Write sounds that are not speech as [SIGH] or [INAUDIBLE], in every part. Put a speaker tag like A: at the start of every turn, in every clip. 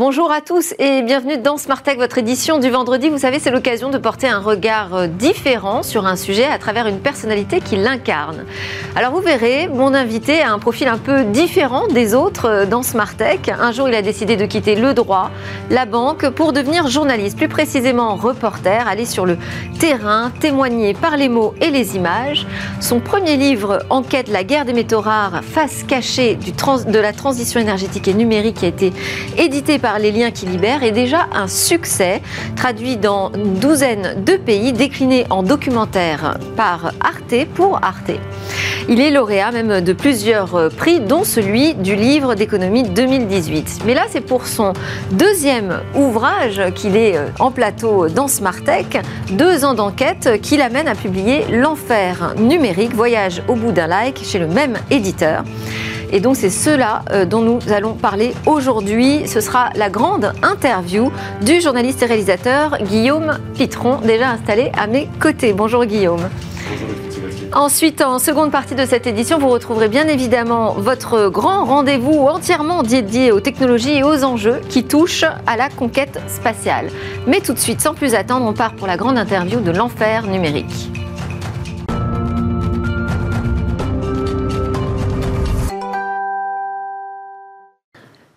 A: Bonjour à tous et bienvenue dans Smart Tech, votre édition du vendredi. Vous savez, c'est l'occasion de porter un regard euh, différent sur un sujet à travers une personnalité qui l'incarne. Alors vous verrez, mon invité a un profil un peu différent des autres euh, dans Smart Tech. Un jour, il a décidé de quitter le droit, la banque, pour devenir journaliste, plus précisément reporter, aller sur le terrain, témoigner par les mots et les images. Son premier livre, Enquête la guerre des métaux rares, face cachée du de la transition énergétique et numérique, qui a été édité par les liens qui libèrent est déjà un succès, traduit dans une douzaine de pays, décliné en documentaire par Arte pour Arte. Il est lauréat même de plusieurs prix, dont celui du livre d'économie 2018. Mais là, c'est pour son deuxième ouvrage qu'il est en plateau dans Smartech, deux ans d'enquête qui l'amène à publier L'enfer numérique, voyage au bout d'un like chez le même éditeur. Et donc c'est cela euh, dont nous allons parler aujourd'hui. Ce sera la grande interview du journaliste et réalisateur Guillaume Pitron, déjà installé à mes côtés. Bonjour Guillaume. Ensuite, en seconde partie de cette édition, vous retrouverez bien évidemment votre grand rendez-vous entièrement dédié aux technologies et aux enjeux qui touchent à la conquête spatiale. Mais tout de suite, sans plus attendre, on part pour la grande interview de l'enfer numérique.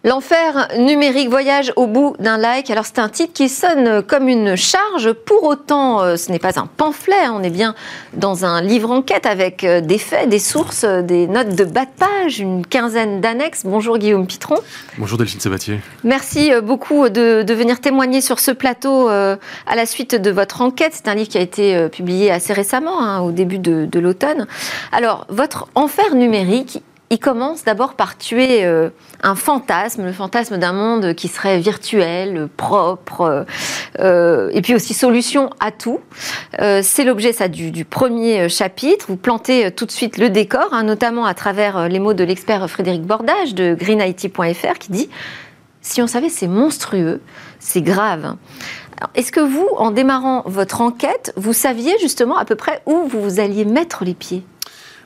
A: L'enfer numérique voyage au bout d'un like. Alors c'est un titre qui sonne comme une charge. Pour autant, euh, ce n'est pas un pamphlet. On est bien dans un livre enquête avec euh, des faits, des sources, des notes de bas de page, une quinzaine d'annexes. Bonjour Guillaume Pitron.
B: Bonjour Delphine Sabatier.
A: Merci euh, beaucoup de, venir témoigner sur ce plateau à la suite de votre enquête. C'est un livre qui a été publié assez récemment, hein, au début de, de l'automne. Alors, votre enfer numérique, il commence d'abord par tuer euh, un fantasme, le fantasme d'un monde qui serait virtuel, propre, euh, et puis aussi solution à tout. Euh, c'est l'objet du, premier chapitre. Vous plantez tout de suite le décor, hein, notamment à travers les mots de l'expert Frédéric Bordage de greenIT.fr qui dit si on savait c'est monstrueux, c'est grave. Est-ce que vous, en démarrant votre enquête, vous saviez justement à peu près où vous alliez mettre les pieds?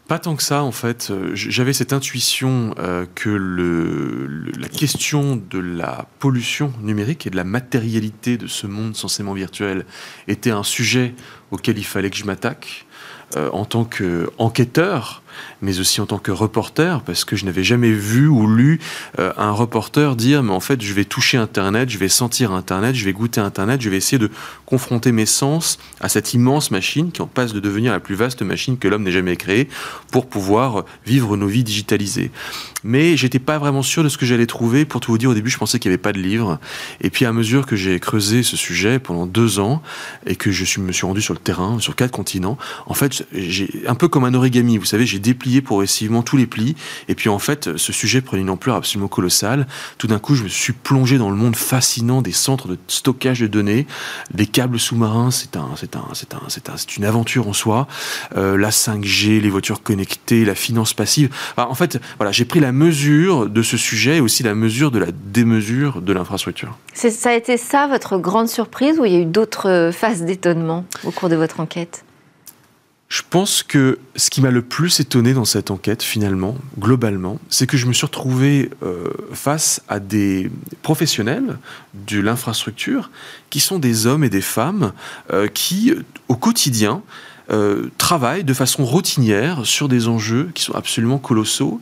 B: Pas tant que ça, en fait. Euh, j'avais cette intuition euh, que la question de la pollution numérique et de la matérialité de ce monde censément virtuel était un sujet auquel il fallait que je m'attaque. Euh, en tant qu'enquêteur, mais aussi en tant que reporter, parce que je n'avais jamais vu ou lu euh, un reporter dire, mais en fait, je vais toucher Internet, je vais sentir Internet, je vais goûter Internet, je vais essayer de confronter mes sens à cette immense machine qui en passe de devenir la plus vaste machine que l'homme n'ait jamais créée pour pouvoir vivre nos vies digitalisées. Mais j'étais pas vraiment sûr de ce que j'allais trouver. Pour tout vous dire, au début, je pensais qu'il n'y avait pas de livre. Et puis, à mesure que j'ai creusé ce sujet pendant deux ans et que je me suis rendu sur le terrain, sur quatre continents, en fait, j'ai un peu comme un origami. Vous savez, j'ai déplié progressivement tous les plis. Et puis, en fait, ce sujet prenait une ampleur absolument colossale. Tout d'un coup, je me suis plongé dans le monde fascinant des centres de stockage de données, des câbles sous-marins. C'est un, c'est un, c'est un, c'est un, une aventure en soi. Euh, la 5G, les voitures connectées, la finance passive. en fait, voilà, j'ai pris la mesure de ce sujet et aussi la mesure de la démesure de l'infrastructure.
A: Ça a été ça votre grande surprise ou il y a eu d'autres phases d'étonnement au cours de votre enquête?
B: Je pense que ce qui m'a le plus étonné dans cette enquête, finalement, globalement, c'est que je me suis retrouvé euh, face à des professionnels de l'infrastructure qui sont des hommes et des femmes euh, qui, au quotidien, euh, travaillent de façon routinière sur des enjeux qui sont absolument colossaux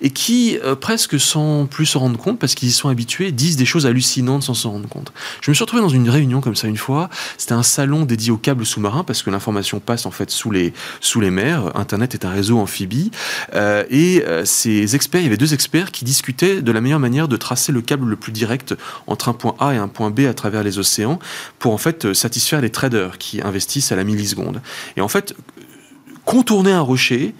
B: et qui, euh, presque sans plus s'en rendre compte, parce qu'ils y sont habitués, disent des choses hallucinantes sans s'en rendre compte. Je me suis retrouvé dans une réunion comme ça une fois. C'était un salon dédié aux câbles sous-marins parce que l'information passe en fait sous les, sous les mers. Internet est un réseau amphibie. Euh, et ces experts, il y avait deux experts qui discutaient de la meilleure manière de tracer le câble le plus direct entre un point A et un point B à travers les océans pour en fait satisfaire les traders qui investissent à la milliseconde. Et en fait, contourner un rocher,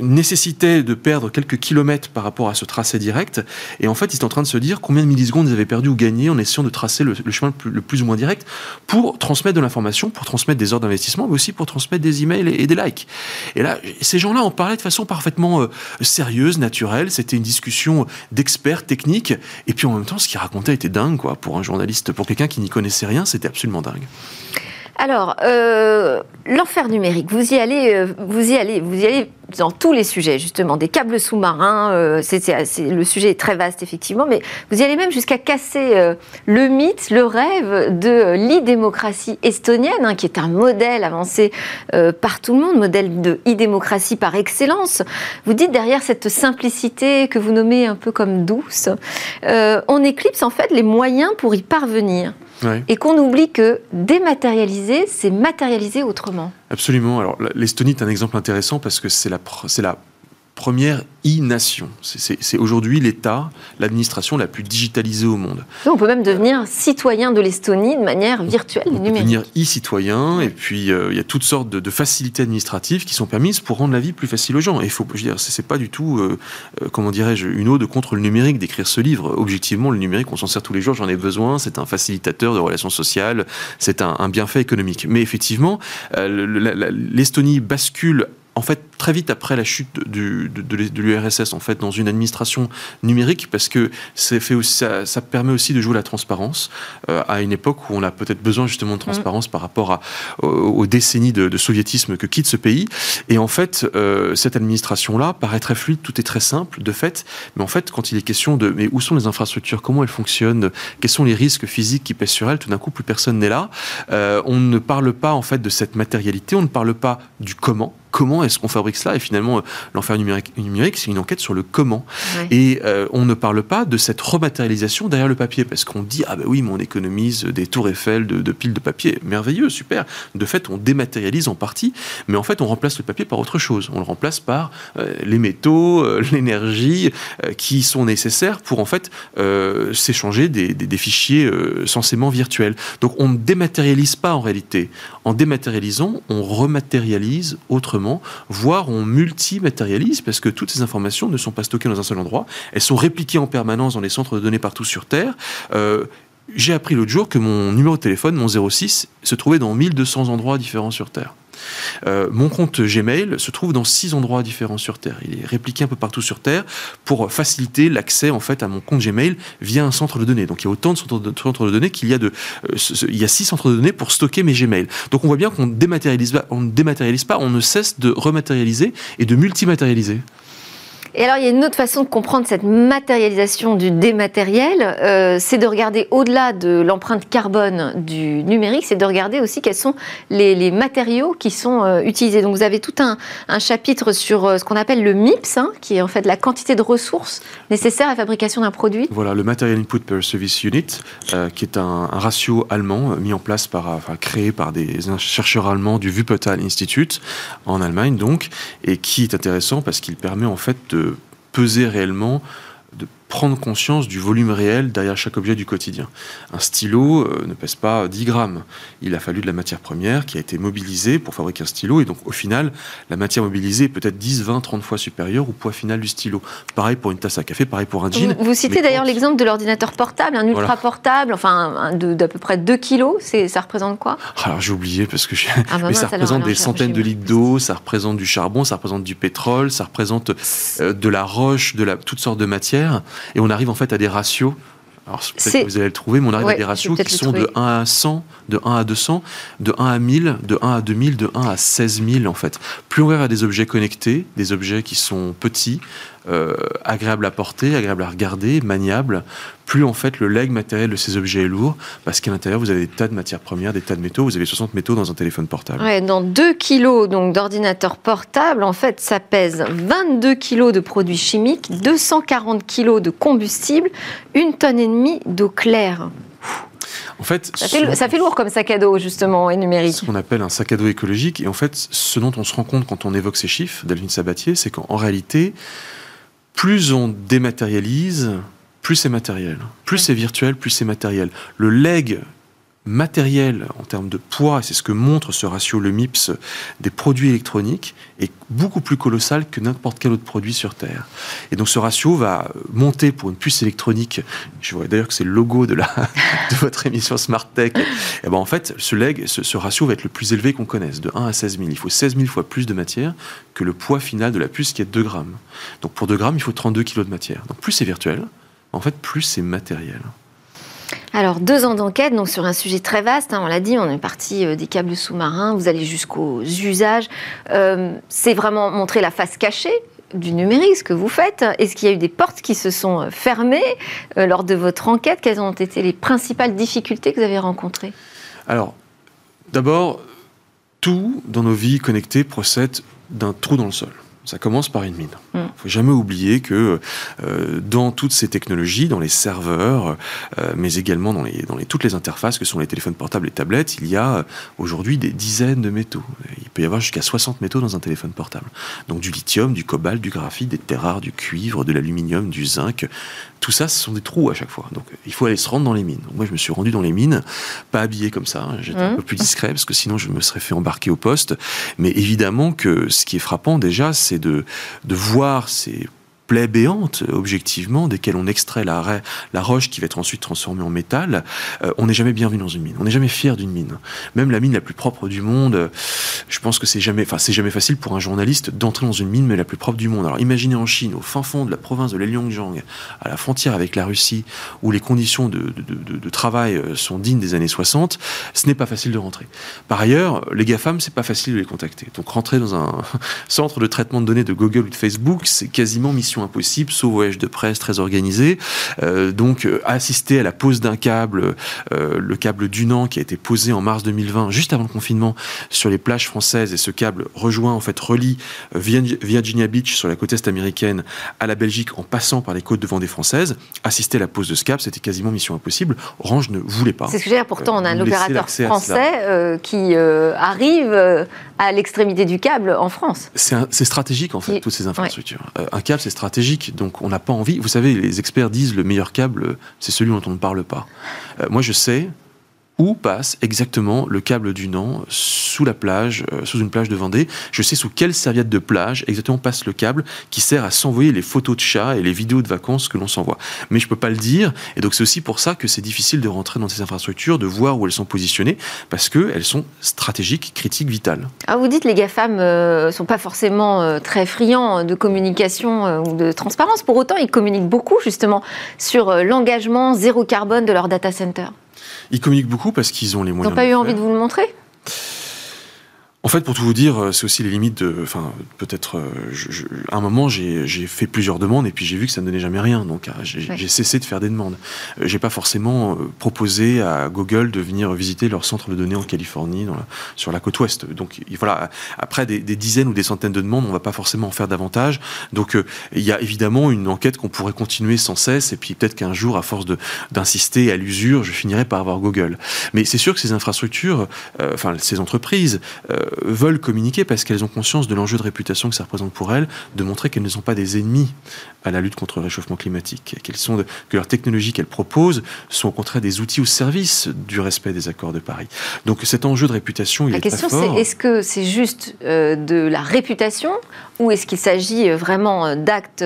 B: nécessitait de perdre quelques kilomètres par rapport à ce tracé direct. Et en fait, ils étaient en train de se dire combien de millisecondes ils avaient perdu ou gagné en essayant de tracer le, chemin le plus, ou moins direct pour transmettre de l'information, pour transmettre des ordres d'investissement, mais aussi pour transmettre des emails et, des likes. Et là, ces gens-là en parlaient de façon parfaitement euh, sérieuse, naturelle. C'était une discussion d'experts techniques. Et puis en même temps, ce qu'ils racontaient était dingue, quoi. Pour un journaliste, pour quelqu'un qui n'y connaissait rien, c'était absolument dingue.
A: Alors, euh, l'enfer numérique, vous y allez, euh, vous y allez, vous y allez dans tous les sujets, justement, des câbles sous-marins. Euh, le sujet est très vaste, effectivement, mais vous y allez même jusqu'à casser le mythe, le rêve de l'e-démocratie estonienne, hein, qui est un modèle avancé par tout le monde, modèle de e-démocratie par excellence. Vous dites derrière cette simplicité que vous nommez un peu comme douce, on éclipse en fait les moyens pour y parvenir et qu'on oublie que dématérialiser, c'est matérialiser autrement.
B: Absolument. Alors l'Estonie est un exemple intéressant parce que c'est la, la première e-nation. C'est aujourd'hui l'État, l'administration la plus digitalisée au monde.
A: On peut même devenir citoyen de l'Estonie de manière virtuelle et numérique.
B: devenir e-citoyen, et puis euh, il y a toutes sortes de, facilités administratives qui sont permises pour rendre la vie plus facile aux gens. Et il faut, je dire, c'est pas du tout, euh, euh, comment dirais-je, une ode contre le numérique d'écrire ce livre. Objectivement, le numérique, on s'en sert tous les jours, j'en ai besoin. C'est un facilitateur de relations sociales, c'est un, un, bienfait économique. Mais effectivement, l'Estonie bascule en fait, très vite après la chute de, l'URSS, en fait, dans une administration numérique, parce que fait ça, permet aussi de jouer la transparence euh, à une époque où on a peut-être besoin justement de transparence mm. par rapport à, aux, décennies de, soviétisme que quitte ce pays. Et en fait, euh, cette administration-là paraît très fluide, tout est très simple de fait, mais en fait, quand il est question de mais où sont les infrastructures, comment elles fonctionnent, quels sont les risques physiques qui pèsent sur elles, tout d'un coup, plus personne n'est là. Euh, on ne parle pas en fait de cette matérialité, on ne parle pas du comment comment est-ce qu'on fabrique cela Et finalement, euh, l'enfer numérique, numérique c'est une enquête sur le comment. Et euh, on ne parle pas de cette rematérialisation derrière le papier, parce qu'on dit, ah ben oui, mais on économise des tours Eiffel de, piles de papier. Merveilleux, super. De fait, on dématérialise en partie, mais en fait, on remplace le papier par autre chose. On le remplace par euh, les métaux, [LAUGHS] l'énergie, qui sont nécessaires pour en fait s'échanger des, des, fichiers censément virtuels. Donc on ne dématérialise pas en réalité. En dématérialisant, on rematérialise autrement voire on multimatérialise, parce que toutes ces informations ne sont pas stockées dans un seul endroit, elles sont répliquées en permanence dans les centres de données partout sur Terre. Euh, j'ai appris l'autre jour que mon numéro de téléphone, mon 06, se trouvait dans 1200 endroits différents sur Terre. Euh, mon compte Gmail se trouve dans six endroits différents sur Terre. Il est répliqué un peu partout sur Terre pour faciliter l'accès en fait à mon compte Gmail via un centre de données. Donc il y a autant de centres de, données qu'il y a de, euh, il y a six centres de données pour stocker mes Gmail. Donc on voit bien qu'on dématérialise, on ne dématérialise pas, on ne cesse de rematérialiser et de multimatérialiser.
A: Et alors, il y a une autre façon de comprendre cette matérialisation du dématériel, euh, c'est de regarder au-delà de l'empreinte carbone du numérique, c'est de regarder aussi quels sont les, matériaux qui sont euh, utilisés. Donc, vous avez tout un, chapitre sur euh, ce qu'on appelle le MIPS, hein, qui est en fait la quantité de ressources nécessaires à la fabrication d'un produit.
B: Voilà, le Material Input per Service Unit, qui est un, ratio allemand mis en place par, enfin, créé par des chercheurs allemands du Wuppertal Institute en Allemagne, donc, et qui est intéressant parce qu'il permet en fait de peser réellement prendre conscience du volume réel derrière chaque objet du quotidien. Un stylo euh, ne pèse pas 10 grammes. Il a fallu de la matière première qui a été mobilisée pour fabriquer un stylo. Et donc, au final, la matière mobilisée est peut-être 10, 20, 30 fois supérieure au poids final du stylo. Pareil pour une tasse à café, pareil pour un jean.
A: Vous, citez d'ailleurs l'exemple de l'ordinateur portable, un ultra portable, enfin d'à peu près 2 kilos. Ça représente quoi?
B: Alors, j'ai oublié parce que ah bah [LAUGHS] Mais ça représente des centaines de litres d'eau, ça représente du charbon, ça représente du pétrole, ça représente euh, de la roche, de la, toutes sortes de matières. Et on arrive en fait à des ratios. Alors peut-être que vous allez le trouver, mais on arrive à des ratios qui sont de 1 à 100, de 1 à 200, de 1 à 1000, de 1 à 2000, de 1 à 16 000 en fait. Plus on à des objets connectés, des objets qui sont petits, euh, agréable à porter, agréable à regarder, maniable, plus en fait le leg matériel de ces objets est lourd, parce qu'à l'intérieur vous avez des tas de matières premières, des tas de métaux, vous avez 60 métaux dans un téléphone portable.
A: Ouais, dans 2 kilos donc d'ordinateur portable, en fait ça pèse 22 kilos de produits chimiques, 240 kilos de combustible, une tonne et demie d'eau claire.
B: En fait,
A: ça fait, ça fait, lourd comme sac à dos, justement, et numérique.
B: Ce qu'on appelle un sac à dos écologique. Et en fait, ce dont on se rend compte quand on évoque ces chiffres, Delphine Sabatier, c'est qu'en réalité, plus on dématérialise, plus c'est matériel. Plus c'est virtuel, plus c'est matériel. Le leg matériel en termes de poids, et c'est ce que montre ce ratio, le MIPS, des produits électroniques, est beaucoup plus colossal que n'importe quel autre produit sur Terre. Et donc ce ratio va monter pour une puce électronique. Je vois d'ailleurs que c'est le logo de, la, [LAUGHS] de votre émission Smart Tech. Et ben en fait, ce, leg, ce, ratio va être le plus élevé qu'on connaisse, de 1 à 16 000. Il faut 16 000 fois plus de matière que le poids final de la puce qui est 2 grammes. Donc pour 2 grammes, il faut 32 kg de matière. Donc plus c'est virtuel, en fait, plus c'est matériel.
A: Alors, deux ans d'enquête, donc sur un sujet très vaste, hein, on l'a dit, on est parti euh, des câbles sous-marins, vous allez jusqu'aux usages. Euh, c'est vraiment montrer la face cachée du numérique, ce que vous faites. Est-ce qu'il y a eu des portes qui se sont euh, fermées lors de votre enquête? Quelles ont été les principales difficultés que vous avez rencontrées?
B: Alors, d'abord, tout dans nos vies connectées procède d'un trou dans le sol. Ça commence par une mine. Il mm. ne faut jamais oublier que euh, dans toutes ces technologies, dans les serveurs, euh, mais également dans, les, dans les, toutes les interfaces que sont les téléphones portables et tablettes, il y a euh, aujourd'hui des dizaines de métaux. Il peut y avoir jusqu'à 60 métaux dans un téléphone portable. Donc du lithium, du cobalt, du graphite, des terres rares, du cuivre, de l'aluminium, du zinc. Tout ça, ce sont des trous à chaque fois. Donc il faut aller se rendre dans les mines. moi, je me suis rendu dans les mines, pas habillé comme ça. Hein. J'étais un mm. peu plus discret parce que sinon je me serais fait embarquer au poste. Mais évidemment que ce qui est frappant déjà, c'est de, de voir ces plaie béante, objectivement, desquelles on extrait la, roche qui va être ensuite transformée en métal, euh, on n'est jamais bienvenu dans une mine. On n'est jamais fier d'une mine. Même la mine la plus propre du monde, euh, je pense que c'est jamais, enfin, c'est jamais facile pour un journaliste d'entrer dans une mine, mais la plus propre du monde. Alors, imaginez en Chine, au fin fond de la province de l'Heilongjiang, à la frontière avec la Russie, où les conditions de, travail euh, sont dignes des années 60, ce n'est pas facile de rentrer. Par ailleurs, les GAFAM, c'est pas facile de les contacter. Donc, rentrer dans un [LAUGHS] centre de traitement de données de Google ou de Facebook, c'est quasiment mission impossible, sauf voyage de presse très organisé. Euh, donc, euh, assister à la pose d'un câble, euh, le câble Dunan qui a été posé en mars 2020, juste avant le confinement, sur les plages françaises, et ce câble rejoint, en fait, relie Virginia Beach sur la côte est américaine à la Belgique en passant par les côtes de Vendée françaises. Assister à la pose de ce câble, c'était quasiment mission impossible. Orange ne voulait pas.
A: C'est ce que je veux dire. Pourtant, on a un opérateur français qui arrive à l'extrémité du câble en France.
B: C'est stratégique, en fait, toutes ces infrastructures. un câble, c'est stratégique donc on n'a pas envie. Vous savez, les experts disent le meilleur câble, c'est celui dont on ne parle pas. Euh, moi, je sais où passe exactement le câble du Nant sous la plage, euh, sous une plage de Vendée? Je sais sous quelle serviette de plage exactement passe le câble qui sert à s'envoyer les photos de chats et les vidéos de vacances que l'on s'envoie. Mais je peux pas le dire, et donc c'est aussi pour ça que c'est difficile de rentrer dans ces infrastructures, de voir où elles sont positionnées, parce qu'elles sont stratégiques, critiques, vitales.
A: Ah, vous dites les GAFAM ne euh, sont pas forcément euh, très friands de communication ou de transparence. Pour autant, ils communiquent beaucoup justement sur l'engagement zéro carbone de leur data center.
B: Ils communiquent beaucoup parce qu'ils ont les moyens.
A: Ils n'ont pas eu envie de vous le montrer?
B: En fait, pour tout vous dire, euh, c'est aussi les limites de. Enfin, peut-être. Euh, à un moment, j'ai fait plusieurs demandes et puis j'ai vu que ça ne donnait jamais rien. Donc, euh, j'ai cessé de faire des demandes. J'ai pas forcément proposé à Google de venir visiter leur centre de données en Californie, dans sur la côte ouest. Donc, voilà. Après des, dizaines ou des centaines de demandes, on va pas forcément en faire davantage. Donc, il y a évidemment une enquête qu'on pourrait continuer sans cesse. Et puis, peut-être qu'un jour, à force d'insister à l'usure, je finirai par avoir Google. Mais c'est sûr que ces infrastructures, enfin, ces entreprises, veulent communiquer parce qu'elles ont conscience de l'enjeu de réputation que ça représente pour elles, de montrer qu'elles ne sont pas des ennemis à la lutte contre le réchauffement climatique, qu'elles sont que leurs technologies qu'elles proposent sont au contraire des outils au service du respect des accords de Paris. Donc cet enjeu de réputation, il
A: la
B: est
A: question, c'est est-ce que c'est juste euh, de la réputation ou est-ce qu'il s'agit euh, vraiment euh, d'actes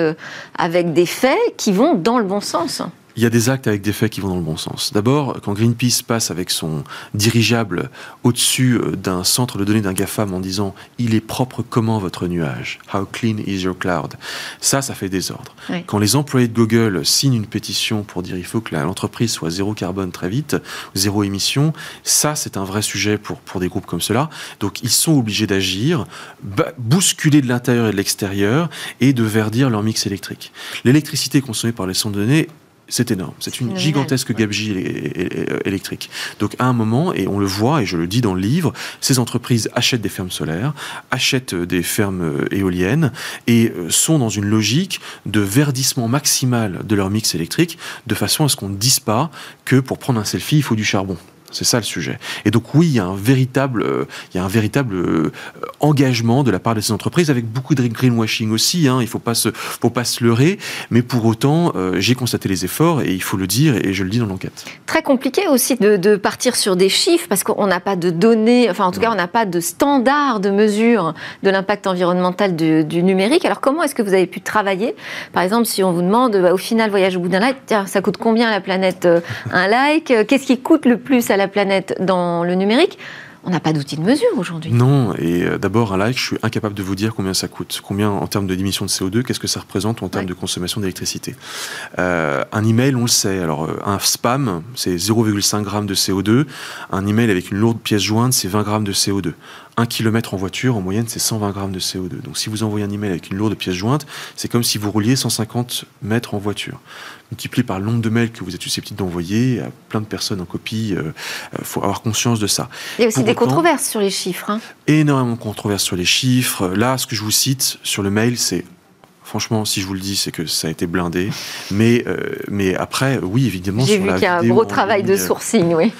A: avec des faits qui vont dans le bon sens?
B: Il y a des actes avec des faits qui vont dans le bon sens. D'abord, quand Greenpeace passe avec son dirigeable au-dessus euh, d'un centre de données d'un GAFAM en disant Il est propre comment votre nuage How clean is your cloud? Ça, ça fait désordre. Quand les employés de Google signent une pétition pour dire il faut que l'entreprise soit zéro carbone très vite, zéro émission, ça, c'est un vrai sujet pour, pour des groupes comme cela. Donc, ils sont obligés d'agir, bousculer de l'intérieur et de l'extérieur et de verdir leur mix électrique. L'électricité consommée par les centres de données c'est énorme. C'est une gigantesque gabegie électrique. Donc à un moment, et on le voit, et je le dis dans le livre, ces entreprises achètent des fermes solaires, achètent des fermes euh, éoliennes, et euh, sont dans une logique de verdissement maximal de leur mix électrique, de façon à ce qu'on ne dise pas que pour prendre un selfie, il faut du charbon. C'est ça le sujet. Et donc oui, il y a un véritable, euh, il y a un véritable euh, engagement de la part de ces entreprises avec beaucoup de greenwashing aussi. Hein, il faut pas se, faut pas se leurrer. Mais pour autant, euh, j'ai constaté les efforts et il faut le dire et je le dis dans l'enquête.
A: Très compliqué aussi de, partir sur des chiffres parce qu'on n'a pas de données, enfin en tout cas on n'a pas de standard de mesure de l'impact environnemental du, numérique. Alors comment est-ce que vous avez pu travailler? Par exemple, si on vous demande bah, au final voyage au bout d'un like, tiens, ça coûte combien à la planète un like Qu'est-ce qui coûte le plus à la planète dans le numérique on n'a pas d'outil de mesure aujourd'hui.
B: Non, et euh, d'abord, un like, je suis incapable de vous dire combien ça coûte, combien en termes de d'émissions de CO2, qu'est-ce que ça représente en termes de consommation d'électricité? Euh, un email, on le sait. Alors, euh, un spam, c'est 0,5 g de CO2. Un email avec une lourde pièce jointe, c'est 20 g de CO2. Un kilomètre en voiture, en moyenne, c'est 120 grammes de CO2. Donc, si vous envoyez un email avec une lourde pièce jointe, c'est comme si vous rouliez 150 mètres en voiture multiplié par le nombre de mails que vous êtes susceptible d'envoyer à plein de personnes en copie. Il euh, euh, faut avoir conscience de ça.
A: Il y a aussi des controverses sur les chiffres. Hein.
B: Énormément de controverses sur les chiffres. Là, ce que je vous cite sur le mail, c'est Franchement, si je vous le dis, c'est que ça a été blindé. Mais, euh, mais après, oui, évidemment.
A: J'ai vu qu'il y a un gros travail de sourcing, oui.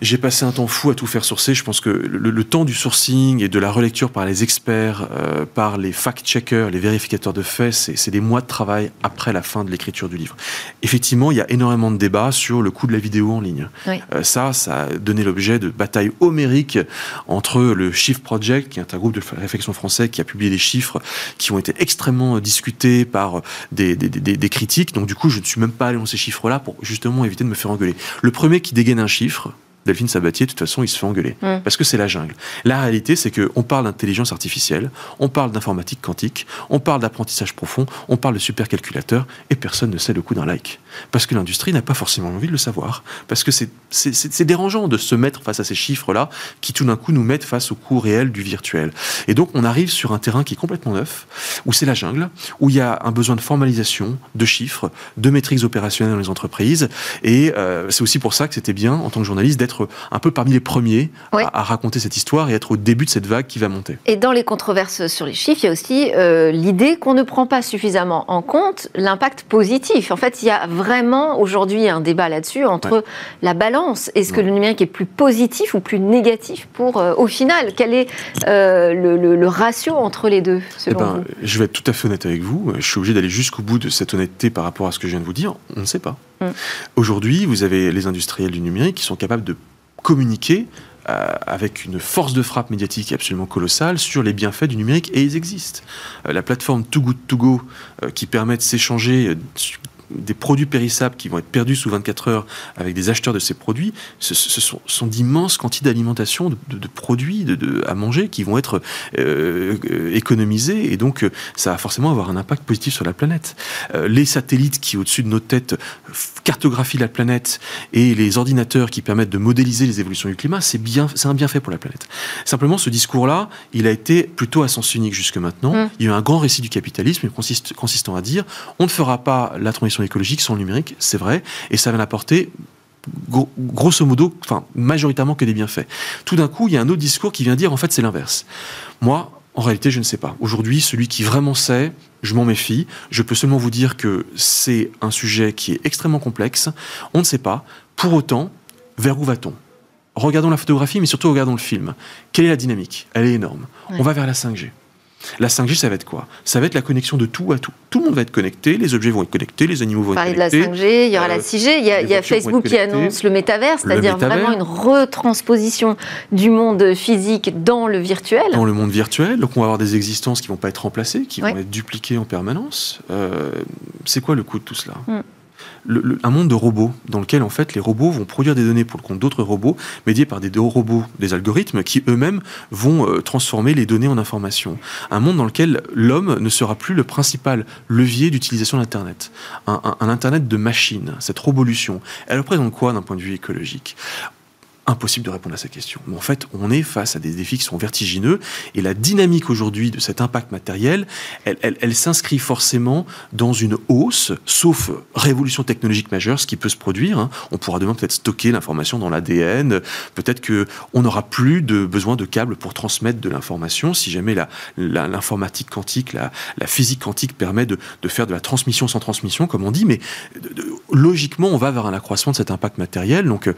B: J'ai passé un temps fou à tout faire sourcer. Je pense que le, temps du sourcing et de la relecture par les experts, euh, par les fact-checkers, les vérificateurs de faits, c'est des mois de travail après la fin de l'écriture du livre. Effectivement, il y a énormément de débats sur le coût de la vidéo en ligne. Euh, ça, ça a donné l'objet de batailles homériques entre le Shift Project, qui est un groupe de réflexion français qui a publié des chiffres qui ont été extrêmement discutés par des, des, des, des critiques. Donc du coup, je ne suis même pas allé dans ces chiffres-là pour justement éviter de me faire engueuler. Le premier qui dégaine un chiffre, Delphine Sabatier, de toute façon, il se fait engueuler. Parce que c'est la jungle. La réalité, c'est qu'on parle d'intelligence artificielle, on parle d'informatique quantique, on parle d'apprentissage profond, on parle de supercalculateur, et personne ne sait le coût d'un like. Parce que l'industrie n'a pas forcément envie de le savoir. Parce que c'est dérangeant de se mettre face à ces chiffres-là, qui tout d'un coup nous mettent face au coût réel du virtuel. Et donc, on arrive sur un terrain qui est complètement neuf, où c'est la jungle, où il y a un besoin de formalisation, de chiffres, de métriques opérationnelles dans les entreprises. Et euh, c'est aussi pour ça que c'était bien, en tant que journaliste, d'être un peu parmi les premiers à, raconter cette histoire et être au début de cette vague qui va monter.
A: Et dans les controverses sur les chiffres, il y a aussi euh, l'idée qu'on ne prend pas suffisamment en compte l'impact positif. En fait, il y a vraiment aujourd'hui un débat là-dessus entre la balance. Est-ce que le numérique est plus positif ou plus négatif pour, euh, au final, quel est euh, le, ratio entre les deux selon eh ben,
B: Je vais être tout à fait honnête avec vous. Je suis obligé d'aller jusqu'au bout de cette honnêteté par rapport à ce que je viens de vous dire. On ne sait pas. Mm. Aujourd'hui, vous avez les industriels du numérique qui sont capables de communiquer euh, avec une force de frappe médiatique absolument colossale sur les bienfaits du numérique et ils existent. Euh, la plateforme Too Good To Go euh, qui permet de s'échanger des produits périssables qui vont être perdus sous 24 heures avec des acheteurs de ces produits, ce, sont, d'immenses quantités d'alimentation, de, produits de, à manger qui vont être euh, économisés et donc ça va forcément avoir un impact positif sur la planète. Euh, les satellites qui au-dessus de nos têtes cartographient la planète et les ordinateurs qui permettent de modéliser les évolutions du climat, c'est bien, c'est un bienfait pour la planète. Simplement, ce discours-là, il a été plutôt à sens unique jusque maintenant. Mmh. Il y a eu un grand récit du capitalisme consistant à dire on ne fera pas la transition écologique sont numériques, c'est vrai, et ça va apporter grosso modo, enfin majoritairement que des bienfaits. Tout d'un coup, il y a un autre discours qui vient dire en fait c'est l'inverse. Moi, en réalité, je ne sais pas. Aujourd'hui, celui qui vraiment sait, je m'en méfie. Je peux seulement vous dire que c'est un sujet qui est extrêmement complexe. On ne sait pas. Pour autant, vers où va-t-on? Regardons la photographie, mais surtout regardons le film. Quelle est la dynamique? Elle est énorme. On va vers la 5G. La 5G, ça va être quoi? Ça va être la connexion de tout à tout. Tout le monde va être connecté, les objets vont être connectés, les animaux vont être connectés.
A: Parler de la 5G, il y aura la 6G, euh, il y a, Facebook qui annonce le métavers, c'est-à-dire vraiment une retransposition du monde physique dans le virtuel.
B: Dans le monde virtuel, donc on va avoir des existences qui vont pas être remplacées, qui vont être dupliquées en permanence. Euh, c'est quoi le coût de tout cela? Un monde de robots dans lequel en fait les robots vont produire des données pour le compte d'autres robots, médiés par des robots, des algorithmes qui eux-mêmes vont euh, transformer les données en informations. Un monde dans lequel l'homme ne sera plus le principal levier d'utilisation d'Internet. Un, un, Internet de machines, cette révolution, elle représente quoi d'un point de vue écologique? Impossible de répondre à cette question. Mais en fait, on est face à des défis qui sont vertigineux et la dynamique aujourd'hui de cet impact matériel, elle, s'inscrit forcément dans une hausse, sauf révolution technologique majeure, ce qui peut se produire. Hein. On pourra demain peut-être stocker l'information dans l'ADN, peut-être que on n'aura plus de besoin de câbles pour transmettre de l'information si jamais l'informatique la, quantique, la, physique quantique permet de, faire de la transmission sans transmission, comme on dit. Mais logiquement, on va vers un accroissement de cet impact matériel. Donc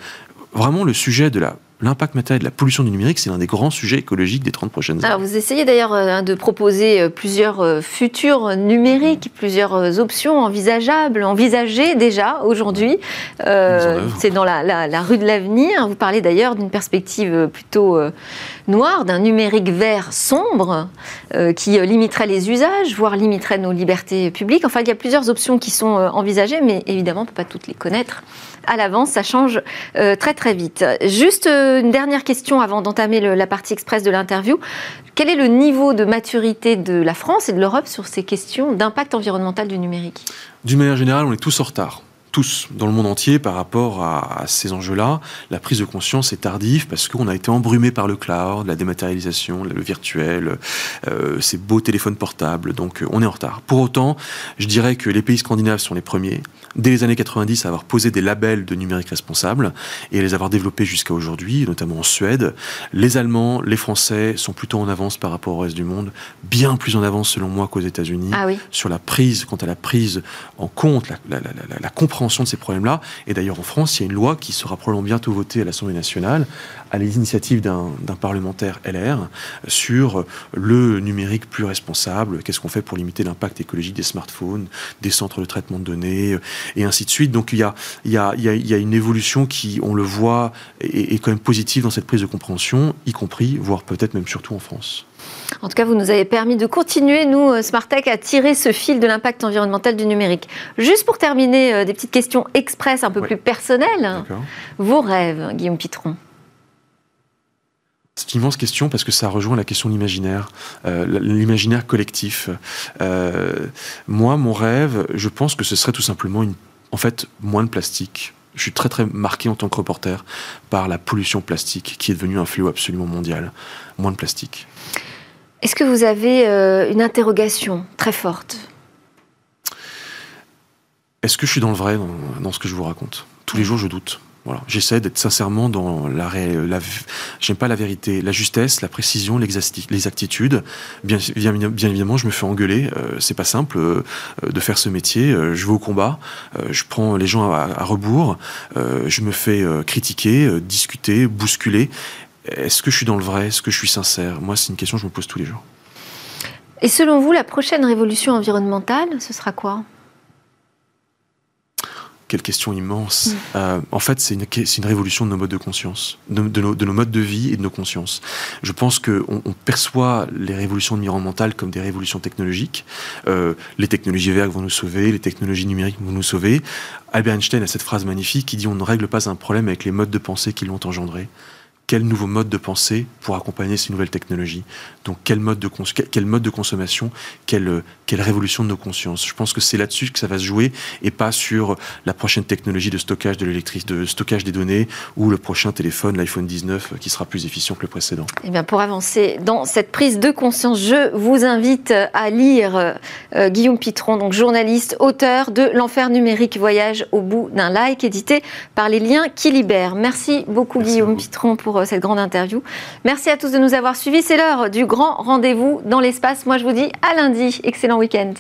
B: vraiment le sujet de la l'impact matériel de la pollution du numérique, c'est l'un des grands sujets écologiques des 30 prochaines années.
A: Alors, vous essayez d'ailleurs euh, de proposer euh, plusieurs euh, futurs numériques, plusieurs options envisageables, envisagées déjà aujourd'hui. c'est dans la, rue de l'avenir. Vous parlez d'ailleurs d'une perspective plutôt noire, d'un numérique vert sombre qui limiterait les usages, voire limiterait nos libertés publiques. Enfin, il y a plusieurs options qui sont envisagées, mais évidemment, on ne peut pas toutes les connaître à l'avance. Ça change très très vite. Juste une dernière question avant d'entamer la partie express de l'interview. Quel est le niveau de maturité de la France et de l'Europe sur ces questions d'impact environnemental du numérique?
B: D'une manière générale, on est tous en retard tous dans le monde entier par rapport à, ces enjeux-là. La prise de conscience est tardive parce qu'on a été embrumé par le cloud, la dématérialisation, le virtuel, euh, ces beaux téléphones portables. Donc euh, on est en retard. Pour autant, je dirais que les pays scandinaves sont les premiers, dès les années 90, à avoir posé des labels de numérique responsable et à les avoir développés jusqu'à aujourd'hui, notamment en Suède. Les Allemands, les Français sont plutôt en avance par rapport au reste du monde, bien plus en avance selon moi qu'aux États-Unis
A: ah
B: sur la prise, quant à la prise en compte, la, la, la, la de ces problèmes-là. Et d'ailleurs, en France, il y a une loi qui sera probablement bientôt votée à l'Assemblée nationale, à l'initiative d'un parlementaire LR, sur le numérique plus responsable. Qu'est-ce qu'on fait pour limiter l'impact écologique des smartphones, des centres de traitement de données, et ainsi de suite. Donc il y a, il y a, il y a, une évolution qui, on le voit, est, est quand même positive dans cette prise de compréhension, y compris, voire peut-être même surtout en France.
A: En tout cas, vous nous avez permis de continuer, nous, euh, Smartech, à tirer ce fil de l'impact environnemental du numérique. Juste pour terminer, euh, des petites questions express un peu plus personnelles. Vos rêves, Guillaume Pitron?
B: C'est une immense question parce que ça rejoint la question de l'imaginaire, euh, l'imaginaire collectif. moi, mon rêve, je pense que ce serait tout simplement, une, en fait, moins de plastique. Je suis très très marqué en tant que reporter par la pollution plastique qui est devenue un fléau absolument mondial. Moins de plastique.
A: Est-ce que vous avez euh, une interrogation très forte?
B: Est-ce que je suis dans le vrai dans, ce que je vous raconte? Tous les jours, je doute. Voilà. J'essaie d'être sincèrement dans la, la j'aime pas la vérité, la justesse, la précision, l'exactitude. Bien, bien, bien, évidemment, je me fais engueuler. Euh, c'est pas simple euh, de faire ce métier. je vais au combat. je prends les gens à rebours. je me fais critiquer, discuter, bousculer. Est-ce que je suis dans le vrai? Est-ce que je suis sincère? Moi, c'est une question que je me pose tous les jours.
A: Et selon vous, la prochaine révolution environnementale, ce sera quoi?
B: Quelle question immense. Mm. Euh, en fait, c'est une, une, révolution de nos modes de conscience, de, nos, de, nos, modes de vie et de nos consciences. Je pense qu'on on perçoit les révolutions environnementales comme des révolutions technologiques. Euh, les technologies vertes vont nous sauver, les technologies numériques vont nous sauver. Albert Einstein a cette phrase magnifique qui dit on ne règle pas un problème avec les modes de pensée qui l'ont engendré quel nouveau mode de pensée pour accompagner ces nouvelles technologies? Donc quel mode de, quel mode de consommation, quelle, quelle révolution de nos consciences? Je pense que c'est là-dessus que ça va se jouer et pas sur la prochaine technologie de stockage de l'électricité, de stockage des données ou le prochain téléphone, l'iPhone 19, qui sera plus efficient que le précédent.
A: Eh bien, pour avancer dans cette prise de conscience, je vous invite à lire euh, Guillaume Pitron, donc journaliste, auteur de L'enfer numérique voyage au bout d'un like, édité par les liens qui libèrent. Merci beaucoup Guillaume Pitron pour cette grande interview. Merci à tous de nous avoir suivis. C'est l'heure du grand rendez-vous dans l'espace. Moi, je vous dis à lundi. Excellent week-end.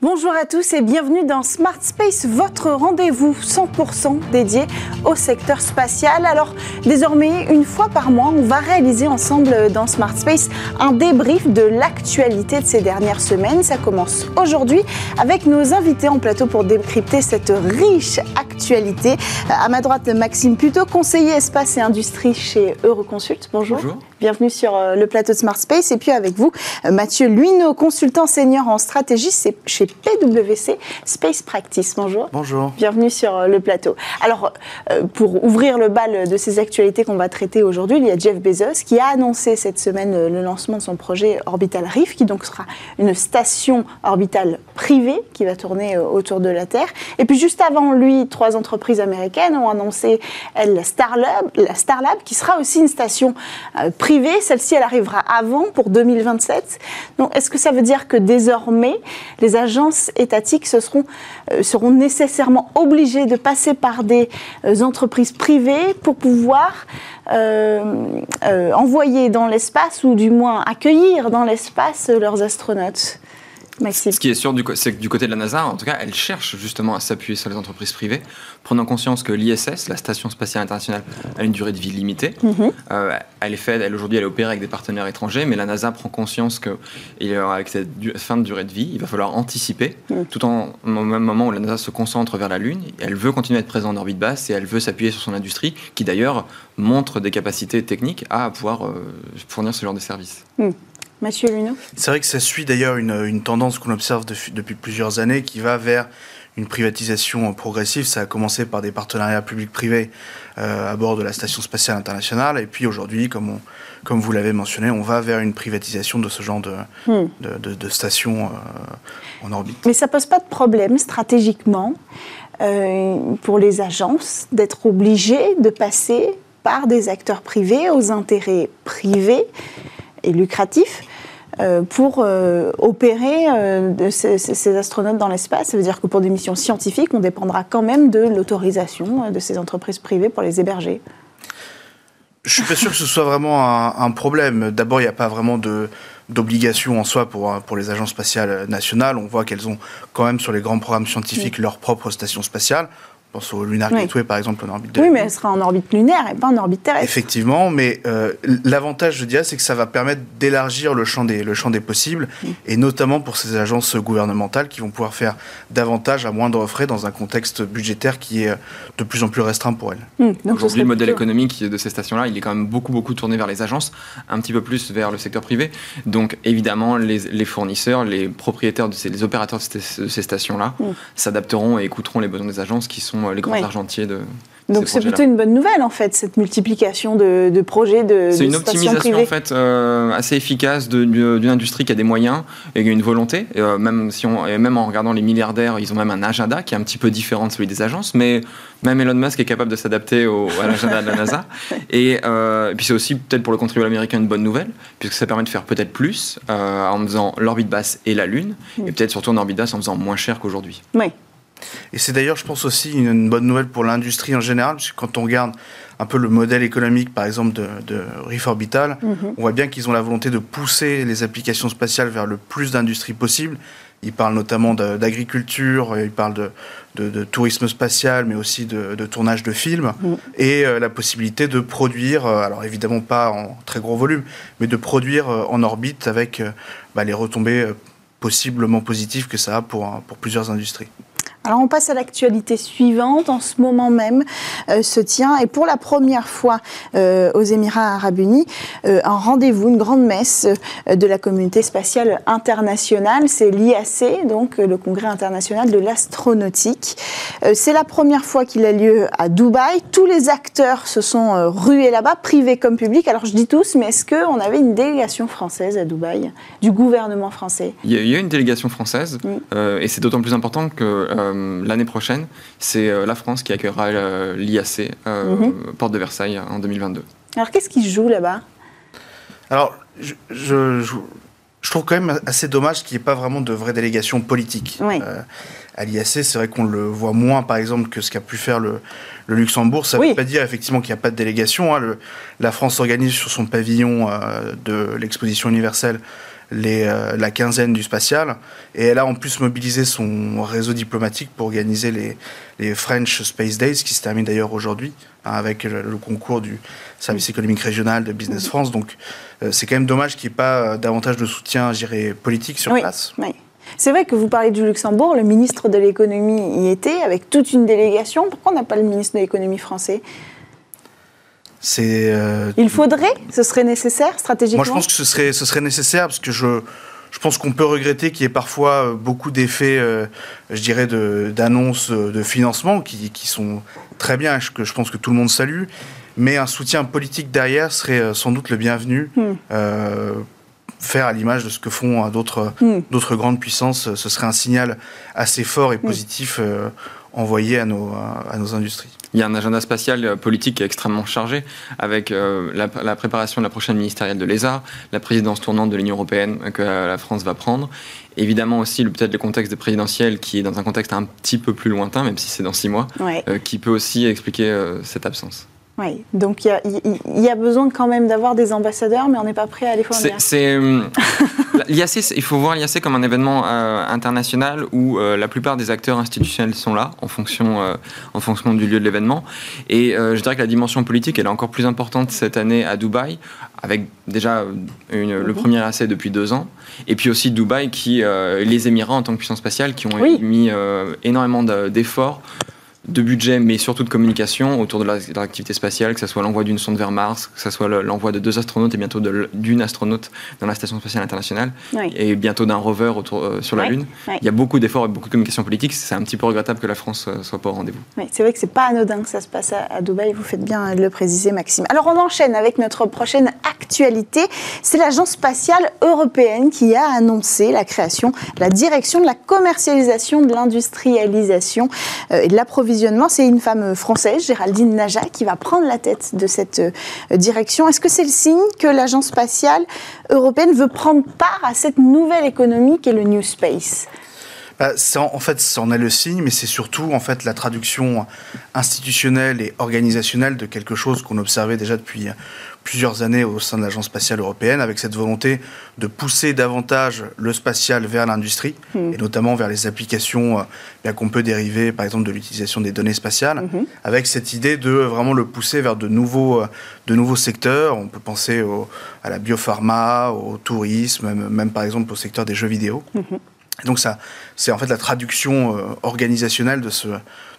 C: Bonjour à tous et bienvenue dans Smart Space, votre rendez-vous 100% dédié au secteur spatial. Alors désormais, une fois par mois, on va réaliser ensemble dans Smart Space un débrief de l'actualité de ces dernières semaines. Ça commence aujourd'hui avec nos invités en plateau pour décrypter cette riche actualité. À ma droite, Maxime Puto, conseiller espace et industrie chez Euroconsult. Bonjour.
B: Bonjour.
C: Bienvenue sur euh, le plateau de Smart Space. Et puis avec vous, euh, Mathieu Luino, consultant senior en stratégie chez PwC Space Practice. Bonjour.
D: Bonjour.
C: Bienvenue sur euh, le plateau. Alors, pour ouvrir le bal de ces actualités qu'on va traiter aujourd'hui, il y a Jeff Bezos qui a annoncé cette semaine le lancement de son projet Orbital Reef, qui donc sera une station orbitale privée qui va tourner autour de la Terre. Et puis juste avant lui, trois entreprises américaines ont annoncé elles, la Starlab, la Starlab, qui sera aussi une station privée celle-ci, elle arrivera avant, pour 2027. Donc, est-ce que ça veut dire que désormais, les agences étatiques seront, euh, nécessairement obligées de passer par des euh, entreprises privées pour pouvoir euh, envoyer dans l'espace, ou du moins accueillir dans l'espace leurs astronautes? Maxime.
D: Ce qui est sûr, c'est que du côté de la NASA, en tout cas, elle cherche justement à s'appuyer sur les entreprises privées, prenant conscience que l'ISS, la Station Spatiale Internationale, a une durée de vie limitée.
C: Mhm.
D: Euh, elle est faite, elle aujourd'hui, elle est opérée avec des partenaires étrangers, mais la NASA prend conscience que, avec cette fin de durée de vie, il va falloir anticiper,
C: Mhm.
D: tout en, au même moment où la NASA se concentre vers la Lune, elle veut continuer à être présente en orbite basse et elle veut s'appuyer sur son industrie, qui d'ailleurs montre des capacités techniques à pouvoir euh, fournir ce genre de services.
C: Mathieu Luneau
E: C'est vrai que ça suit d'ailleurs une, une tendance qu'on observe de- depuis plusieurs années qui va vers une privatisation progressive. Ça a commencé par des partenariats publics-privés euh, à bord de la Station spatiale internationale. Et puis aujourd'hui, comme, on- comme vous l'avez mentionné, on va vers une privatisation de ce genre de,
C: Hmm.
E: de, de- de stations euh, en orbite.
C: Mais ça pose pas de problème stratégiquement euh, pour les agences d'être obligées de passer par des acteurs privés aux intérêts privés et lucratifs euh, pour euh, opérer euh, de ces, astronautes dans l'espace. Ça veut dire que pour des missions scientifiques, on dépendra quand même de l'autorisation de ces entreprises privées pour les héberger.
E: Je suis pas sûr que ce soit vraiment un, un problème. D'abord, il n'y a pas vraiment de d'obligation en soi pour, pour les agences spatiales nationales. On voit qu'elles ont quand même sur les grands programmes scientifiques leur propre station spatiale. Pense au Lunar
C: Oui.
E: Gateway, par exemple, en orbite de
C: Oui, mais elle sera en orbite lunaire et pas en orbite terrestre.
E: Effectivement, mais euh, l'avantage, je dirais, c'est que ça va permettre d'élargir le champ des, le champ des possibles, et notamment pour ces agences gouvernementales qui vont pouvoir faire davantage à moindre frais dans un contexte budgétaire qui est de plus en plus restreint pour elles.
C: Hum, donc ce
D: Aujourd'hui, le modèle
C: plutôt-
D: économique de ces stations-là, il est quand même beaucoup, beaucoup tourné vers les agences, un petit peu plus vers le secteur privé. Donc, évidemment, les, les fournisseurs, les propriétaires, de ces, les opérateurs de ces, stations-là
C: Mm.
D: s'adapteront et écouteront les besoins des agences qui sont euh, les grands
C: Oui.
D: argentiers de.
C: Donc
D: ces
C: c'est plutôt une bonne nouvelle en fait, cette multiplication de, de projets de,
D: C'est une optimisation
C: privées.
D: en fait euh, assez efficace d'une industrie qui a des moyens et qui a une volonté. Et, euh, même si on, et même en regardant les milliardaires, ils ont même un agenda qui est un petit peu différent de celui des agences, mais même Elon Musk est capable de s'adapter à l'agenda de la NASA. [LAUGHS] Et, euh, et puis c'est aussi peut-être pour le contribuable américain une bonne nouvelle, puisque ça permet de faire peut-être plus en faisant l'orbite basse et la Lune, et peut-être surtout en orbite basse en faisant moins cher qu'aujourd'hui.
C: Oui.
E: Et c'est d'ailleurs, je pense aussi, une, une bonne nouvelle pour l'industrie en général, parce que quand on regarde un peu le modèle économique, par exemple, de, de Reef Orbital,
C: Mhm.
E: on voit bien qu'ils ont la volonté de pousser les applications spatiales vers le plus d'industries possible. Ils parlent notamment d'agriculture, euh, ils parlent de, de- de tourisme spatial, mais aussi de, de tournage de films,
C: Mhm.
E: et euh, la possibilité de produire, euh, alors évidemment pas en très gros volume, mais de produire euh, en orbite avec bah, les retombées possiblement positives que ça a pour plusieurs industries.
C: Alors on passe à l'actualité suivante. En ce moment même euh, se tient, et pour la première fois euh, aux Émirats arabes unis, euh, un rendez-vous, une grande messe euh, de la communauté spatiale internationale. C'est l'IAC, donc le Congrès international de l'astronautique. C'est la première fois qu'il a lieu à Dubaï. Tous les acteurs se sont rués là-bas, privés comme publics. Alors je dis tous, mais est-ce qu'on avait une délégation française à Dubaï, du gouvernement français?
D: Il y a, il y a une délégation française, et c'est d'autant plus important que l'année prochaine, c'est euh, la France qui accueillera euh, l'IAC, euh,
C: Mhm.
D: Porte de Versailles, en 2022.
C: Alors qu'est-ce qui se joue là-bas?
E: Alors, je, je- je- je trouve quand même assez dommage qu'il n'y ait pas vraiment de vraie délégation politique.
C: Oui.
E: Euh, à l'IAC, c'est vrai qu'on le voit moins, par exemple, que ce qu'a pu faire le, le Luxembourg. Ça ne
C: Oui.
E: veut pas dire effectivement qu'il n'y a pas de délégation. hein. Le- la France organise sur son pavillon euh, de l'exposition universelle les, euh, la quinzaine du spatial. Et elle a en plus mobilisé son réseau diplomatique pour organiser les, les French Space Days, qui se terminent d'ailleurs aujourd'hui, hein, avec le, le concours du service économique régional de Business France. Donc euh, c'est quand même dommage qu'il n'y ait pas euh, davantage de soutien, je dirais, politique sur
C: Oui.
E: place.
C: Oui. C'est vrai que vous parlez du Luxembourg, le ministre de l'économie y était, avec toute une délégation. Pourquoi on n'a pas le ministre de l'économie français?
E: C'est euh,
C: Il faudrait? Ce serait nécessaire stratégiquement?
E: Moi, je pense que ce serait, ce serait nécessaire parce que je, je pense qu'on peut regretter qu'il y ait parfois euh, beaucoup d'effets, euh, je dirais, d'annonces de, financement qui, qui sont très bien, que je pense que tout le monde salue. Mais un soutien politique derrière serait sans doute le bienvenu.
C: Hmm.
E: Euh, faire à l'image de ce que font d'autres
C: Hmm.
E: d'autres grandes puissances, ce serait un signal assez fort et positif euh, envoyé à nos, à nos industries.
D: Il y a un agenda spatial euh, politique qui est extrêmement chargé, avec euh, la, la préparation de la prochaine ministérielle de l'ESA, la présidence tournante de l'Union européenne que la France va prendre. Évidemment aussi le- peut-être le contexte présidentiel qui est dans un contexte un petit peu plus lointain, même si c'est dans six mois,
C: Ouais,
D: euh, qui peut aussi expliquer euh, cette absence.
C: Ouais. Donc il y a, y besoin quand même d'avoir des ambassadeurs, mais on n'est pas prêt à les
D: C'est,
C: fournir.
D: c'est, [LAUGHS] la, L'IAC, il faut voir l'IAC comme un événement euh, international où euh, la plupart des acteurs institutionnels sont là en fonction, euh, en fonction du lieu de l'événement. Et je dirais que la dimension politique, elle est encore plus importante cette année à Dubaï, avec déjà une, le mhm. premier IAC depuis deux ans. Et puis aussi Dubaï, qui, les Émirats en tant que puissance spatiale, qui ont mis énormément d'efforts de budget, mais surtout de communication autour de l'activité spatiale, que ce soit l'envoi d'une sonde vers Mars, que ce soit l'envoi de deux astronautes et bientôt d'une astronaute dans la Station spatiale internationale, et bientôt d'un rover autour, euh, sur la Lune. Il y a beaucoup d'efforts et beaucoup de communication politique. C'est un petit peu regrettable que la France ne euh, soit pas au rendez-vous.
C: c'est vrai que c'est pas anodin que ça se passe à, Dubaï. Vous faites bien de le préciser, Maxime. Alors on enchaîne avec notre prochaine actualité. C'est l'Agence spatiale européenne qui a annoncé la création, la direction de la commercialisation, de l'industrialisation euh, et de l'approvisionnement c'est une femme française, Géraldine Naja, qui va prendre la tête de cette euh, direction. Est-ce que c'est le signe que l'Agence spatiale européenne veut prendre part à cette nouvelle économie qu'est le New Space?
E: Bah, en, fait, c'en est le signe, mais c'est surtout en fait la traduction institutionnelle et organisationnelle de quelque chose qu'on observait déjà depuis plusieurs années au sein de l'Agence spatiale européenne, avec cette volonté de pousser davantage le spatial vers l'industrie, hmm. et notamment vers les applications euh, qu'on peut dériver, par exemple, de l'utilisation des données spatiales, hmm. avec cette idée de vraiment le pousser vers de nouveaux, euh, de nouveaux secteurs. On peut penser à la biopharma, au tourisme, même, par exemple au secteur des jeux vidéo. Hmm. donc ça, c'est en fait la traduction euh, organisationnelle de ce,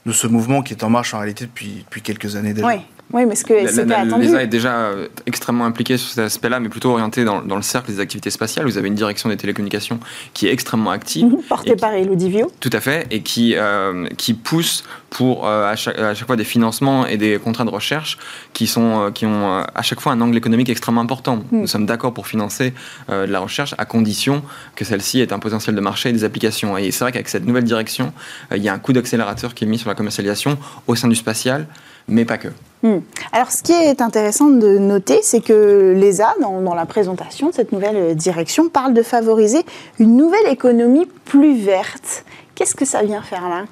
E: de ce mouvement qui est en marche en réalité depuis, depuis quelques années déjà.
C: Oui, mais ce que.
D: L'ESA est déjà euh, extrêmement impliqué sur cet aspect-là, mais plutôt orienté dans, dans, le cercle des activités spatiales. Vous avez une direction des télécommunications qui est extrêmement active. [LAUGHS]
C: Portée par Elodie Vio.
D: Tout à fait, et qui, euh, qui pousse pour euh, à, chaque, à, chaque, fois des financements et des contrats de recherche qui, sont, qui ont à chaque fois un angle économique extrêmement important. Mhm. Nous sommes d'accord pour financer de la recherche à condition que celle-ci ait un potentiel de marché et des applications. Et c'est vrai qu'avec cette nouvelle direction, il y a un coup d'accélérateur qui est mis sur la commercialisation au sein du spatial mais pas que.
C: Hmm. Alors, ce qui est intéressant de noter, c'est que l'ESA, dans, dans, la présentation de cette nouvelle direction, parle de favoriser une nouvelle économie plus verte. Qu'est-ce que ça vient faire là?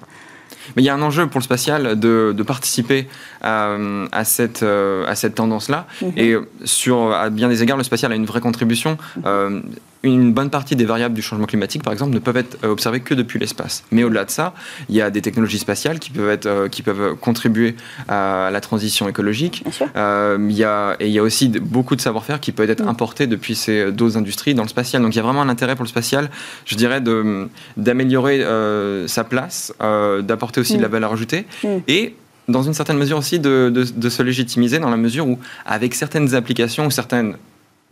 D: Mais il y a un enjeu pour le spatial de, de participer à, à, cette, à cette tendance-là. Mhm. Et sur, à bien des égards, le spatial a une vraie contribution. Mhm. Euh, une bonne partie des variables du changement climatique, par exemple, ne peuvent être euh, observées que depuis l'espace. Mais au-delà de ça, il y a des technologies spatiales qui peuvent, être, euh, qui peuvent contribuer à la transition écologique. Euh, il y a, et il y a aussi beaucoup de savoir-faire qui peut être mm. importé depuis ces deux industries dans le spatial. Donc il y a vraiment un intérêt pour le spatial, je dirais, d'améliorer sa place, d'apporter aussi de la valeur ajoutée. Et dans une certaine mesure aussi de, se légitimiser dans la mesure où, avec certaines applications ou certaines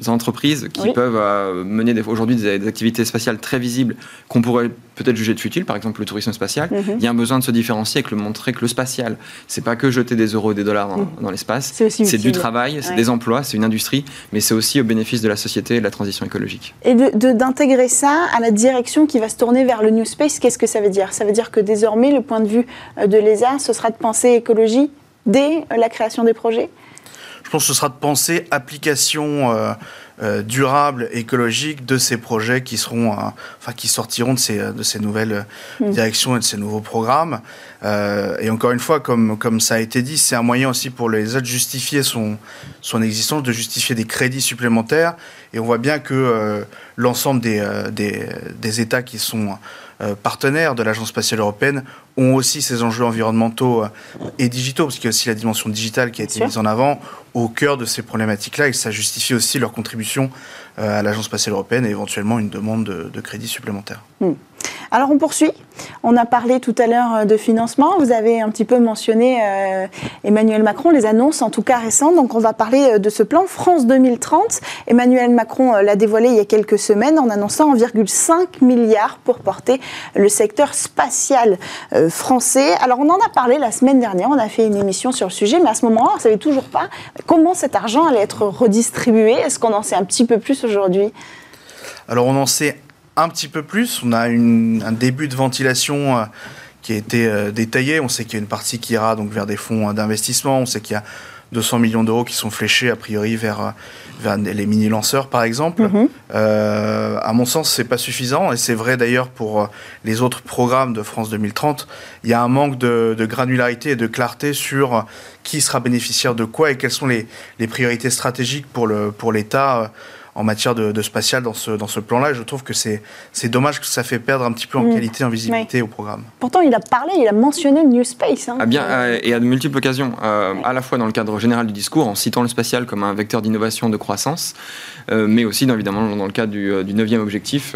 D: entreprises qui peuvent euh, mener aujourd'hui des, activités spatiales très visibles qu'on pourrait peut-être juger de futiles, par exemple le tourisme spatial. Mhm. Il y a un besoin de se différencier et de montrer que le spatial, c'est pas que jeter des euros et des dollars dans, mhm. l'espace, c'est du travail, c'est des emplois, c'est une industrie, mais c'est aussi au bénéfice de la société et de la transition écologique.
C: Et d'intégrer ça à la direction qui va se tourner vers le New Space, qu'est-ce que ça veut dire? Ça veut dire que désormais, le point de vue euh, de l'ESA, ce sera de penser écologie dès la création des projets?
E: Je pense que ce sera de penser application euh, euh, durable, écologique de ces projets qui seront, euh, enfin qui sortiront de ces, de ces nouvelles mm. directions et de ces nouveaux programmes. et encore une fois, comme, comme ça a été dit, c'est un moyen aussi pour les de justifier son, son existence, de justifier des crédits supplémentaires. Et on voit bien que l'ensemble des, des, des, États qui sont partenaires de l'Agence spatiale européenne ont aussi ces enjeux environnementaux et digitaux, parce qu'il y a aussi la dimension digitale qui a été mise en avant au cœur de ces problématiques-là et ça justifie aussi leur contribution euh, à l'Agence spatiale européenne et éventuellement une demande de, crédit supplémentaire. Hmm.
C: Alors on poursuit. On a parlé tout à l'heure euh, de financement. Vous avez un petit peu mentionné euh, Emmanuel Macron, les annonces en tout cas récentes. Donc on va parler euh, de ce plan France 2030. Emmanuel Macron l'a dévoilé il y a quelques semaines en annonçant 1,5 milliard pour porter le secteur spatial français. Alors on en a parlé la semaine dernière. On a fait une émission sur le sujet, mais à ce moment-là, on ne savait toujours pas comment cet argent allait être redistribué. Est-ce qu'on en sait un petit peu plus aujourd'hui?
E: Alors on en sait un petit peu plus. On a un début de ventilation euh, qui a été euh, détaillé. On sait qu'il y a une partie qui ira donc vers des fonds d'investissement. On sait qu'il y a 200 millions d'euros qui sont fléchés a priori vers, euh, vers les mini-lanceurs par exemple. Mhm. à mon sens, c'est pas suffisant et c'est vrai d'ailleurs pour les autres programmes de France 2030. Il y a un manque de, granularité et de clarté sur qui sera bénéficiaire de quoi et quelles sont les, les priorités stratégiques pour l'État. Pour en matière de, spatial dans ce, dans ce plan-là. Et je trouve que c'est dommage que ça fait perdre un petit peu en mm. qualité, en visibilité au programme.
C: Pourtant, il a parlé, il a mentionné New Space.
D: Hein. Ah bien, euh, et à de multiples occasions, euh, à la fois dans le cadre général du discours, en citant le spatial comme un vecteur d'innovation, de croissance, mais aussi évidemment dans le cadre du, du neuvième objectif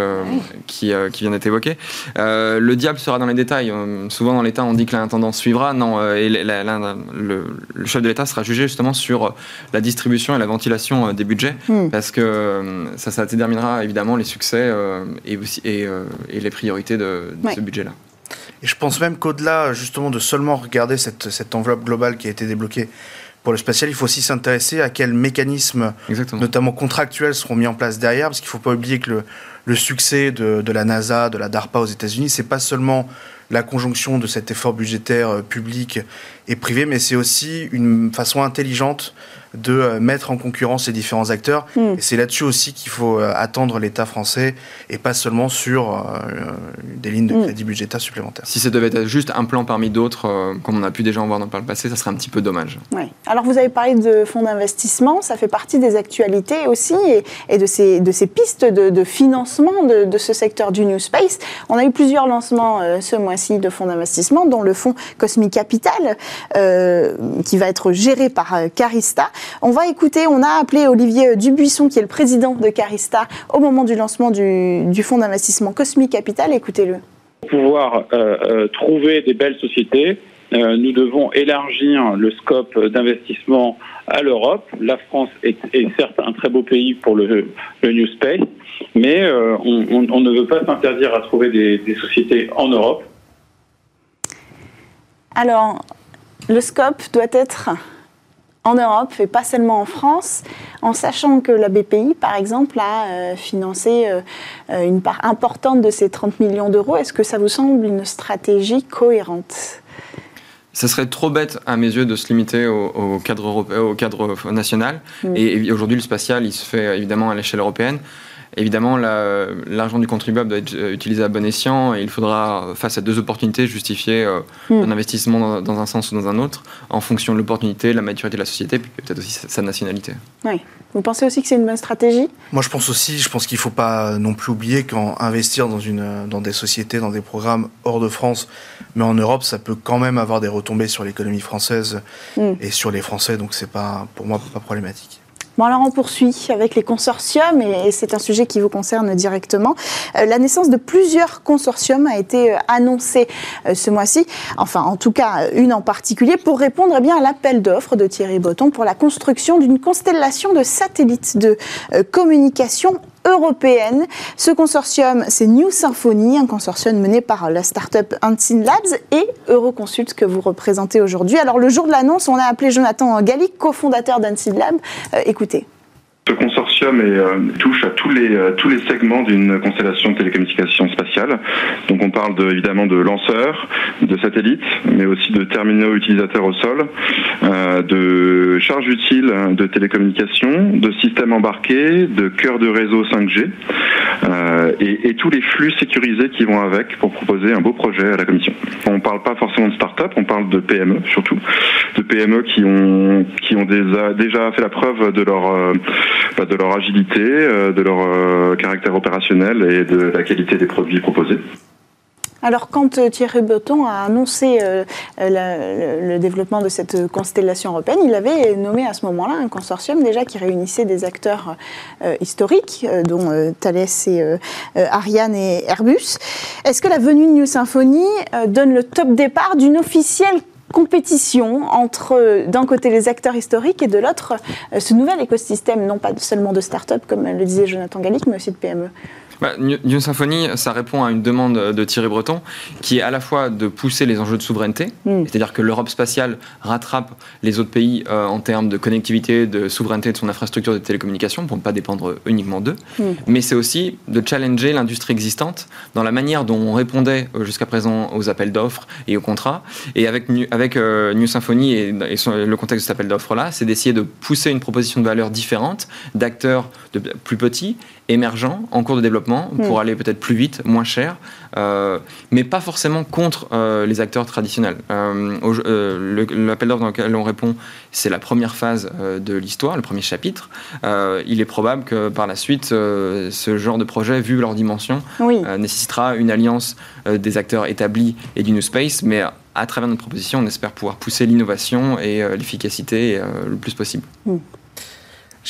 D: qui, qui, vient d'être évoqué. le diable sera dans les détails. souvent dans l'État, on dit que l'intendance suivra. Non, et le, chef de l'État sera jugé justement sur la distribution et la ventilation des budgets, mm. parce que ça, ça déterminera évidemment les succès et, aussi, et, et, les priorités de, ce budget-là.
E: Et je pense même qu'au-delà justement de seulement regarder cette, cette, enveloppe globale qui a été débloquée pour le spatial, il faut aussi s'intéresser à quels mécanismes, notamment contractuels, seront mis en place derrière, parce qu'il ne faut pas oublier que le, le succès de, de, la NASA, de la DARPA aux États-Unis, c'est pas seulement la conjonction de cet effort budgétaire euh, public et privé, mais c'est aussi une façon intelligente de euh, mettre en concurrence les différents acteurs. Et c'est là-dessus aussi qu'il faut euh, attendre l'État français et pas seulement sur euh, des lignes de hmm. crédit budgétaire supplémentaires.
D: Si ça devait être juste un plan parmi d'autres, comme on a pu déjà en voir dans le passé, ça serait un petit peu dommage.
C: Oui. Alors vous avez parlé de fonds d'investissement, ça fait partie des actualités aussi et, de, ces, de ces pistes de, financement de, ce secteur du New Space. On a eu plusieurs lancements ce mois-ci de fonds d'investissement, dont le fonds Cosmic Capital, qui va être géré par Carista. On va écouter, on a appelé Olivier Dubuisson, qui est le président de Carista, au moment du lancement du, fonds d'investissement Cosmic Capital. Écoutez-le.
F: Pour pouvoir euh, euh, trouver des belles sociétés, euh, nous devons élargir le scope d'investissement à l'Europe. La France est, certes un très beau pays pour le, New Space, mais on, ne veut pas s'interdire à trouver des sociétés en Europe.
C: Alors, le scope doit être en Europe et pas seulement en France, en sachant que la BPI, par exemple, a euh, financé euh, euh, une part importante de ces 30 millions d'euros. Est-ce que ça vous semble une stratégie cohérente?
D: Ça serait trop bête à mes yeux de se limiter au, cadre européen, au cadre national. Mm. Et, aujourd'hui, le spatial, il se fait évidemment à l'échelle européenne. Évidemment, l'argent du contribuable doit être euh, utilisé à bon escient et il faudra, face à deux opportunités, justifier euh, hmm. un investissement dans, un sens ou dans un autre en fonction de l'opportunité, de la maturité de la société, puis peut-être aussi sa, nationalité.
C: Oui. Vous pensez aussi que c'est une bonne stratégie?
E: Moi, je pense aussi, je pense qu'il ne faut pas non plus oublier qu'investir dans, une, dans des sociétés, dans des programmes hors de France, mais en Europe, ça peut quand même avoir des retombées sur l'économie française hmm. et sur les Français, donc c'est pas, pour moi, pas problématique.
C: Bon, alors on poursuit avec les consortiums, et c'est un sujet qui vous concerne directement. Euh, la naissance de plusieurs consortiums a été euh, annoncée euh, ce mois-ci, enfin en tout cas une en particulier, pour répondre eh bien, à l'appel d'offres de Thierry Botton pour la construction d'une constellation de satellites de communication européenne. Ce consortium, c'est New Symphony, un consortium mené par la start-up Labs et Euroconsult que vous représentez aujourd'hui. Alors le jour de l'annonce, on a appelé Jonathan Gallic, cofondateur d'Unseen Labs. Euh, écoutez.
G: Ce consortium euh, touche à tous les, euh, tous les segments d'une constellation de télécommunications spatiales. Donc on parle évidemment de lanceurs, de satellites, mais aussi de terminaux utilisateurs au sol, euh, de charges utiles de télécommunications, de systèmes embarqués, de cœurs de réseau 5G et, tous les flux sécurisés qui vont avec pour proposer un beau projet à la Commission. On ne parle pas forcément de start-up, on parle de PME surtout, de PME qui ont, qui ont déjà, fait la preuve de leur de leur agilité, euh, de leur euh, caractère opérationnel et de la qualité des produits proposés.
C: Alors, quand euh, Thierry Breton a annoncé le, développement de cette constellation européenne, il avait nommé à ce moment-là un consortium déjà qui réunissait des acteurs historiques, dont Thales et Ariane et Airbus. Est-ce que la venue de New Symphony donne le top départ d'une officielle compétition entre, d'un côté, les acteurs historiques et de l'autre, euh, ce nouvel écosystème, non pas seulement de start-up, comme le disait Jonathan Gallic, mais aussi de PME
D: bah, New Symphony, ça répond à une demande de Thierry Breton, qui est à la fois de pousser les enjeux de souveraineté, mm. c'est-à-dire que l'Europe spatiale rattrape les autres pays euh, en termes de connectivité, de souveraineté de son infrastructure de télécommunications, pour ne pas dépendre uniquement d'eux, mm. mais c'est aussi de challenger l'industrie existante dans la manière dont on répondait euh, jusqu'à présent aux appels d'offres et aux contrats. Et avec, avec euh, New Symphony et, le contexte de cet appel d'offres-là, c'est d'essayer de pousser une proposition de valeur différente d'acteurs plus petits, émergents, en cours de développement développement pour aller peut-être plus vite, moins cher, euh, mais pas forcément contre euh, les acteurs traditionnels. Euh, euh, L'appel d'offres dans lequel on répond, c'est la première phase de l'histoire, le premier chapitre. Il est probable que par la suite, ce genre de projet, vu leur dimension,
C: Oui.
D: nécessitera une alliance des acteurs établis et du New Space, mais à travers notre proposition, on espère pouvoir pousser l'innovation et l'efficacité le plus possible.
E: J'ai-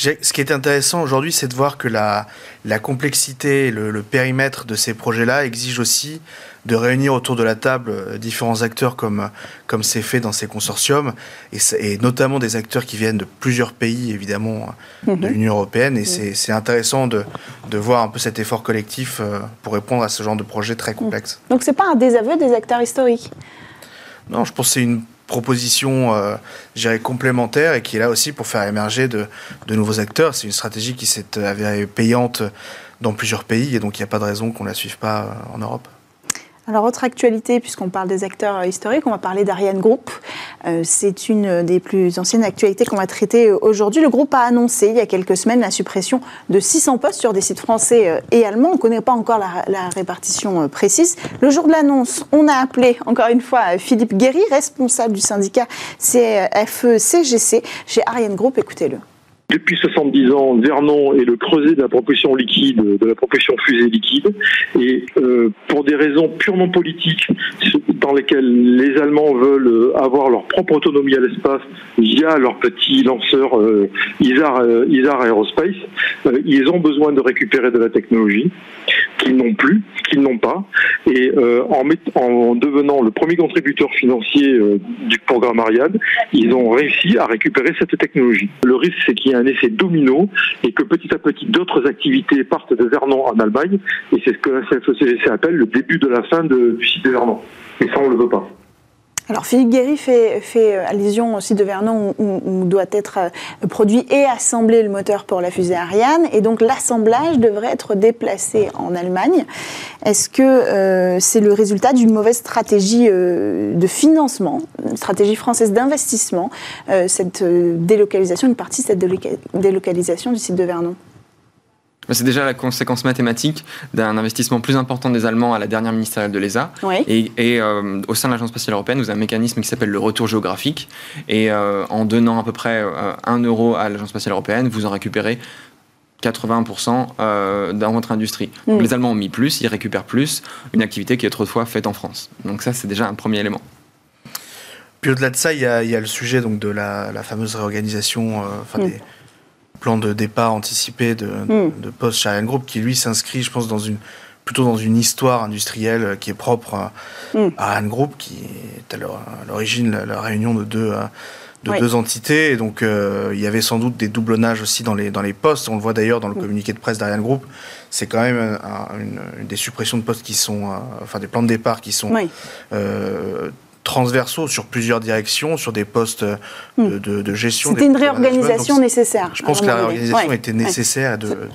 E: Ce qui est intéressant aujourd'hui, c'est de voir que la, la complexité, le, le périmètre de ces projets-là exige aussi de réunir autour de la table euh, différents acteurs comme comme c'est fait dans ces consortiums, et, notamment des acteurs qui viennent de plusieurs pays, évidemment, de
C: Mhm.
E: l'Union européenne. Et c'est c'est intéressant de, de voir un peu cet effort collectif euh, pour répondre à ce genre de projet très complexe.
C: Donc c'est pas un désaveu des acteurs historiques?
E: Non, je pense que c'est une proposition, euh, complémentaire et qui est là aussi pour faire émerger de, de nouveaux acteurs. C'est une stratégie qui s'est avérée payante dans plusieurs pays et donc il n'y a pas de raison qu'on ne la suive pas euh, en Europe.
C: Alors, autre actualité, puisqu'on parle des acteurs euh, historiques, on va parler d'Ariane Group. Euh, c'est une des plus anciennes actualités qu'on va traiter euh, aujourd'hui. Le groupe a annoncé il y a quelques semaines la suppression de 600 postes sur des sites français euh, et allemands. On ne connaît pas encore la, la répartition euh, précise. Le jour de l'annonce, on a appelé encore une fois euh, Philippe Guéry, responsable du syndicat CFE-CGC chez Ariane Group. Écoutez-le.
H: Depuis 70 ans, Vernon est le creuset de la propulsion liquide, de la propulsion fusée liquide. Et euh, pour des raisons purement politiques, dans lesquelles les Allemands veulent euh, avoir leur propre autonomie à l'espace via leur petit lanceur euh, ISAR, euh, ISAR Aerospace, ils ont besoin de récupérer de la technologie qu'ils n'ont plus, qu'ils n'ont pas. Et en, devenant le premier contributeur financier du programme Ariane, ils ont réussi à récupérer cette technologie. Le risque, c'est qu'il y ait un effet domino et que petit à petit d'autres activités partent de Vernon en Allemagne. Et c'est ce que la CFECGC appelle le début de la fin de- du site de Vernon.
C: Alors Philippe Guéry fait, euh, allusion aussi de Vernon où, doit être euh, produit et assemblé le moteur pour la fusée Ariane. Et donc l'assemblage devrait être déplacé en Allemagne. Est-ce que euh, c'est le résultat d'une mauvaise stratégie de financement, une stratégie française d'investissement, cette délocalisation, une partie de cette déloca- délocalisation du site de Vernon?
D: Mais C'est déjà la conséquence mathématique d'un investissement plus important des Allemands à la dernière ministérielle de l'ESA.
C: Oui.
D: Et, et, euh, au sein de l'Agence spatiale européenne, vous avez un mécanisme qui s'appelle le retour géographique. Et euh, en donnant à peu près euh, 1 euro à l'Agence spatiale européenne, vous en récupérez 80% euh, dans votre industrie. Donc
C: Mm.
D: les Allemands ont mis plus, ils récupèrent plus, une activité qui est autrefois faite en France. Donc ça, c'est déjà un premier élément.
E: Puis au-delà de ça, il y a, il y a le sujet donc, de la, la fameuse réorganisation, euh, enfin
C: Mm.
E: des plans de départ anticipés de,
C: Mm.
E: de postes chez Ariane Group, qui lui s'inscrit, je pense, dans une, plutôt dans une histoire industrielle qui est propre à
C: Mm.
E: à Ariane Group, qui est à l'or- à l'origine la, la réunion de deux, euh, de
C: Oui.
E: deux entités. Et donc euh, il y avait sans doute des doublonnages aussi dans les, dans les postes. On le voit d'ailleurs dans le
C: Mm.
E: communiqué de presse d'Ariane Group. C'est quand même un- un- une, une des suppressions de postes qui sont, euh, enfin des plans de départ qui sont
C: Oui.
E: euh, transversaux sur plusieurs directions, sur des postes euh, de, de- de gestion.
C: C'était une réorganisation
E: Donc,
C: nécessaire.
E: Je pense que la réorganisation
C: Ouais.
E: était
C: Ouais.
E: nécessaire de, de.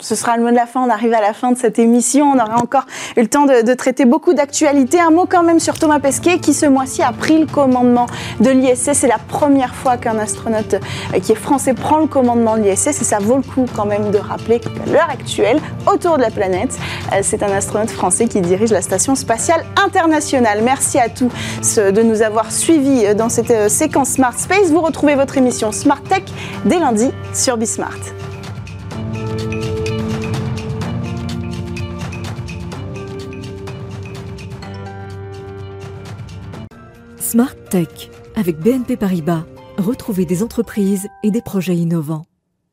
C: Ce sera le mot de la fin. On arrive à la fin de cette émission. On aura encore eu le temps de, traiter beaucoup d'actualités. Un mot quand même sur Thomas Pesquet qui ce mois-ci a pris le commandement de l'ISS. C'est la première fois qu'un astronaute euh, qui est français prend le commandement de l'ISS et ça vaut le coup quand même de rappeler qu'à l'heure actuelle, autour de la planète, euh, c'est un astronaute français qui dirige la station spatiale internationale. Merci à tous de nous avoir suivis dans cette euh, séquence Smart Space. Vous retrouvez votre émission Smart Tech dès lundi sur Bismart.
I: Smart Tech avec BNP Paribas. Retrouvez des entreprises et des projets innovants.